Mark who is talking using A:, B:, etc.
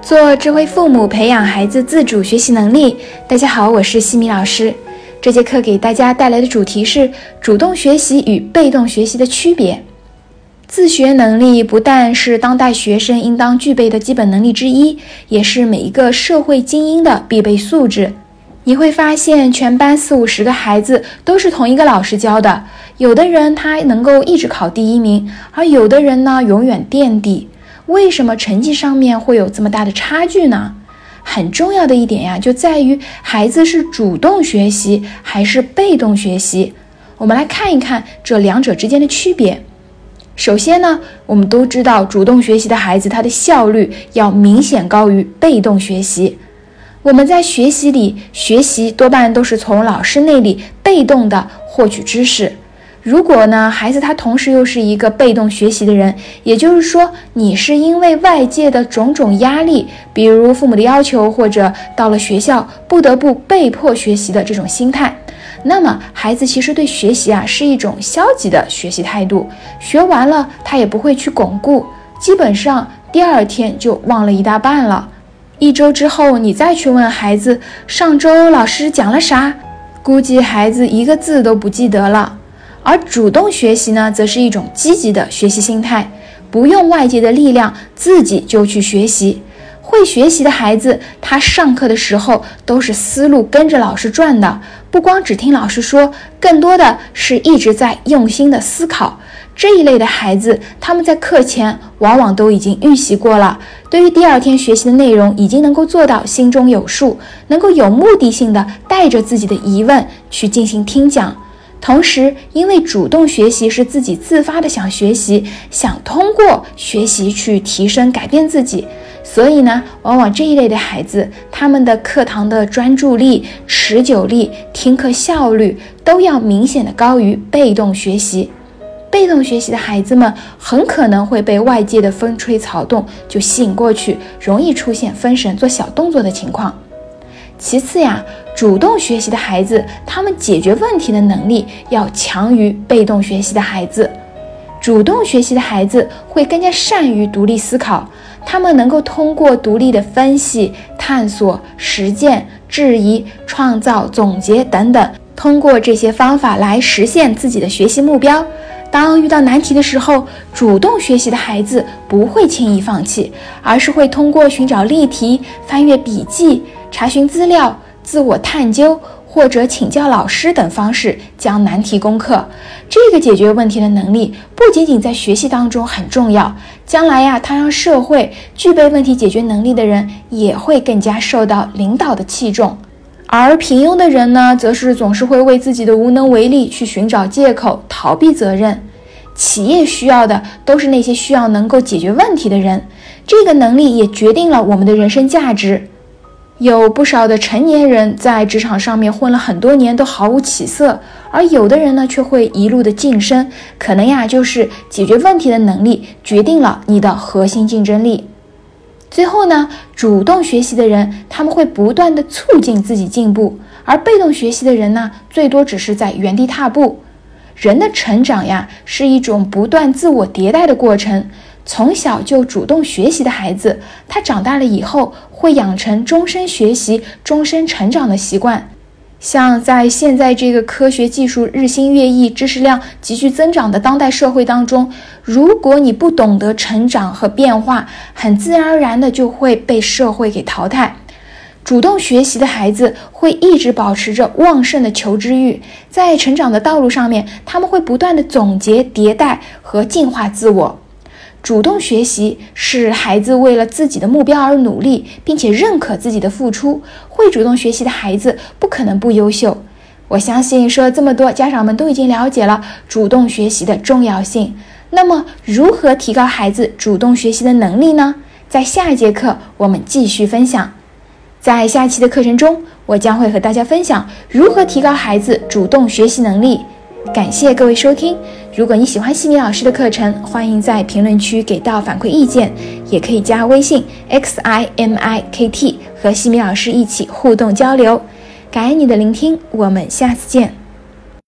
A: 做智慧父母，培养孩子自主学习能力。大家好，我是西米老师。这节课给大家带来的主题是主动学习与被动学习的区别。自学能力不但是当代学生应当具备的基本能力之一，也是每一个社会精英的必备素质。你会发现，全班四五十个孩子都是同一个老师教的，有的人他能够一直考第一名，而有的人呢永远垫底。为什么成绩上面会有这么大的差距呢？很重要的一点呀，就在于孩子是主动学习还是被动学习。我们来看一看这两者之间的区别。首先呢，我们都知道，主动学习的孩子他的效率要明显高于被动学习。我们在学习里学习多半都是从老师那里被动的获取知识。如果呢，孩子他同时又是一个被动学习的人，也就是说，你是因为外界的种种压力，比如父母的要求，或者到了学校不得不被迫学习的这种心态，那么孩子其实对学习啊是一种消极的学习态度，学完了他也不会去巩固，基本上第二天就忘了一大半了。一周之后你再去问孩子上周老师讲了啥，估计孩子一个字都不记得了。而主动学习呢，则是一种积极的学习心态，不用外界的力量，自己就去学习。会学习的孩子，他上课的时候都是思路跟着老师转的，不光只听老师说，更多的是一直在用心的思考。这一类的孩子，他们在课前往往都已经预习过了，对于第二天学习的内容，已经能够做到心中有数，能够有目的性的带着自己的疑问去进行听讲。同时，因为主动学习是自己自发的想学习，想通过学习去提升、改变自己，所以呢，往往这一类的孩子，他们的课堂的专注力、持久力、听课效率都要明显的高于被动学习。被动学习的孩子们很可能会被外界的风吹草动就吸引过去，容易出现分神做小动作的情况。其次呀，主动学习的孩子，他们解决问题的能力要强于被动学习的孩子。主动学习的孩子会更加善于独立思考，他们能够通过独立的分析、探索、实践、质疑、创造、总结等等，通过这些方法来实现自己的学习目标。当遇到难题的时候，主动学习的孩子不会轻易放弃，而是会通过寻找例题、翻阅笔记。查询资料、自我探究或者请教老师等方式将难题攻克。这个解决问题的能力不仅仅在学习当中很重要，将来呀，他让社会具备问题解决能力的人也会更加受到领导的器重。而平庸的人呢，则是总是会为自己的无能为力去寻找借口、逃避责任。企业需要的都是那些需要能够解决问题的人，这个能力也决定了我们的人生价值。有不少的成年人在职场上面混了很多年都毫无起色，而有的人呢却会一路的晋升，可能呀就是解决问题的能力决定了你的核心竞争力。最后呢，主动学习的人他们会不断的促进自己进步，而被动学习的人呢最多只是在原地踏步。人的成长呀是一种不断自我迭代的过程。从小就主动学习的孩子，他长大了以后会养成终身学习、终身成长的习惯。像在现在这个科学技术日新月异、知识量急剧增长的当代社会当中，如果你不懂得成长和变化，很自然而然的就会被社会给淘汰。主动学习的孩子会一直保持着旺盛的求知欲，在成长的道路上面，他们会不断的总结、迭代和进化自我。主动学习是孩子为了自己的目标而努力，并且认可自己的付出。会主动学习的孩子不可能不优秀。我相信说了这么多，家长们都已经了解了主动学习的重要性。那么，如何提高孩子主动学习的能力呢？在下一节课我们继续分享。在下期的课程中，我将会和大家分享如何提高孩子主动学习能力。感谢各位收听。如果你喜欢西米老师的课程，欢迎在评论区给到反馈意见，也可以加微信 x i m i k t 和西米老师一起互动交流。感恩你的聆听，我们下次见。